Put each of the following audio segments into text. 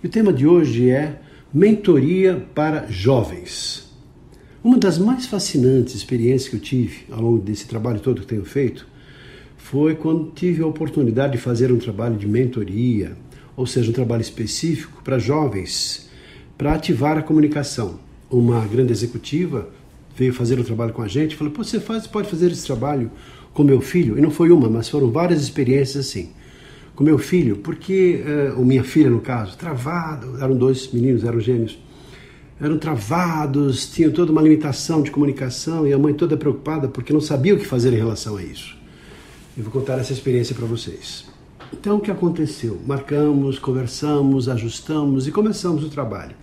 E o tema de hoje é Mentoria para Jovens. Uma das mais fascinantes experiências que eu tive ao longo desse trabalho todo que tenho feito foi quando tive a oportunidade de fazer um trabalho de mentoria, ou seja, um trabalho específico para jovens, para ativar a comunicação. Uma grande executiva veio fazer um trabalho com a gente e falou: você faz, pode fazer esse trabalho com meu filho? E não foi uma, mas foram várias experiências assim com meu filho, porque, uh, ou minha filha no caso, travado, eram dois meninos, eram gêmeos, eram travados, tinham toda uma limitação de comunicação e a mãe toda preocupada porque não sabia o que fazer em relação a isso. Eu vou contar essa experiência para vocês. Então, o que aconteceu? Marcamos, conversamos, ajustamos e começamos o trabalho.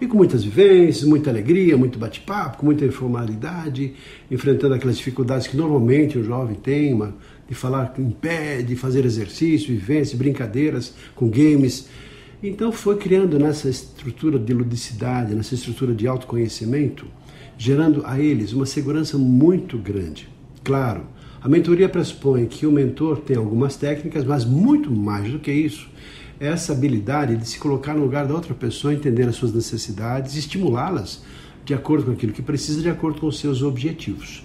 E com muitas vivências, muita alegria, muito bate-papo, com muita informalidade, enfrentando aquelas dificuldades que normalmente o jovem tem, de falar em pé, de fazer exercício, vivência, brincadeiras com games. Então foi criando nessa estrutura de ludicidade, nessa estrutura de autoconhecimento, gerando a eles uma segurança muito grande. Claro, a mentoria pressupõe que o mentor tem algumas técnicas, mas muito mais do que isso, essa habilidade de se colocar no lugar da outra pessoa, entender as suas necessidades, estimulá-las de acordo com aquilo que precisa, de acordo com os seus objetivos.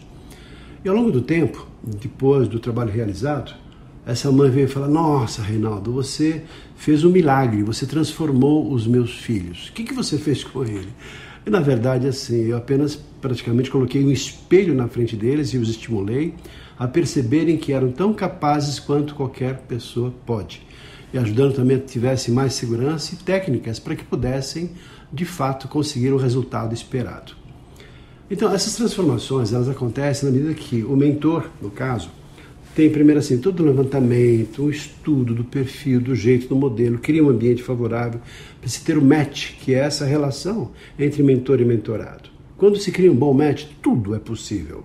E ao longo do tempo, depois do trabalho realizado, essa mãe veio falar: Nossa, Reinaldo, você fez um milagre, você transformou os meus filhos. O que, que você fez com ele? E na verdade, assim, eu apenas praticamente coloquei um espelho na frente deles e os estimulei a perceberem que eram tão capazes quanto qualquer pessoa pode. E ajudando também a que tivessem mais segurança e técnicas para que pudessem, de fato, conseguir o resultado esperado. Então, essas transformações, elas acontecem na medida que o mentor, no caso, tem primeiro assim todo o levantamento, um estudo do perfil, do jeito, do modelo, cria um ambiente favorável para se ter o match, que é essa relação entre mentor e mentorado. Quando se cria um bom match, tudo é possível,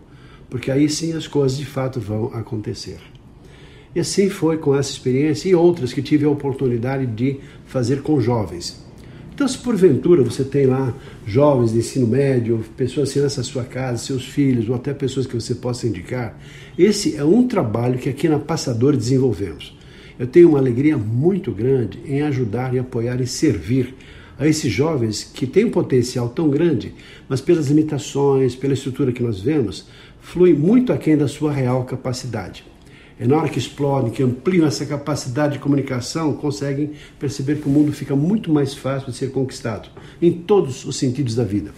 porque aí sim as coisas de fato vão acontecer. E assim foi com essa experiência e outras que tive a oportunidade de fazer com jovens. Então, se porventura você tem lá jovens de ensino médio, pessoas assim nessa sua casa, seus filhos, ou até pessoas que você possa indicar, esse é um trabalho que aqui na Passador desenvolvemos. Eu tenho uma alegria muito grande em ajudar e apoiar e servir a esses jovens que têm um potencial tão grande, mas pelas limitações, pela estrutura que nós vemos, flui muito aquém da sua real capacidade. É na hora que explodem, que ampliam essa capacidade de comunicação, conseguem perceber que o mundo fica muito mais fácil de ser conquistado, em todos os sentidos da vida.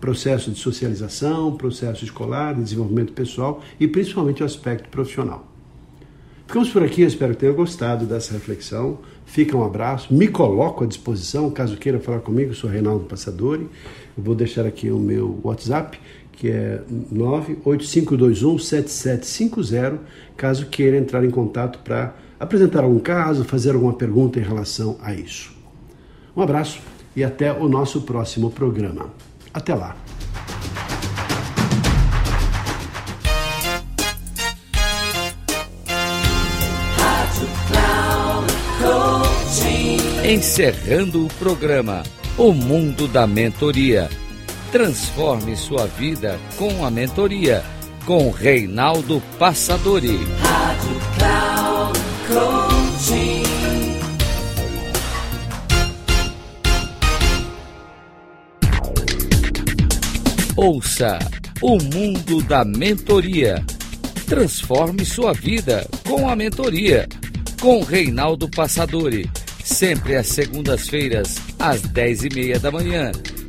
Processo de socialização, processo escolar, desenvolvimento pessoal e principalmente o aspecto profissional. Ficamos por aqui, espero que tenham gostado dessa reflexão. Fica um abraço, me coloco à disposição, caso queira falar comigo, sou Reinaldo Passadori. Eu vou deixar aqui o meu WhatsApp, que é 985217750, caso queira entrar em contato para apresentar algum caso, fazer alguma pergunta em relação a isso. Um abraço e até o nosso próximo programa. Até lá. Encerrando o programa O Mundo da Mentoria Transforme sua vida com a mentoria com Reinaldo Passadori. Rádio Cloud. Ouça o mundo da mentoria. Transforme sua vida com a mentoria com Reinaldo Passadori. Sempre às segundas-feiras, às dez e meia da manhã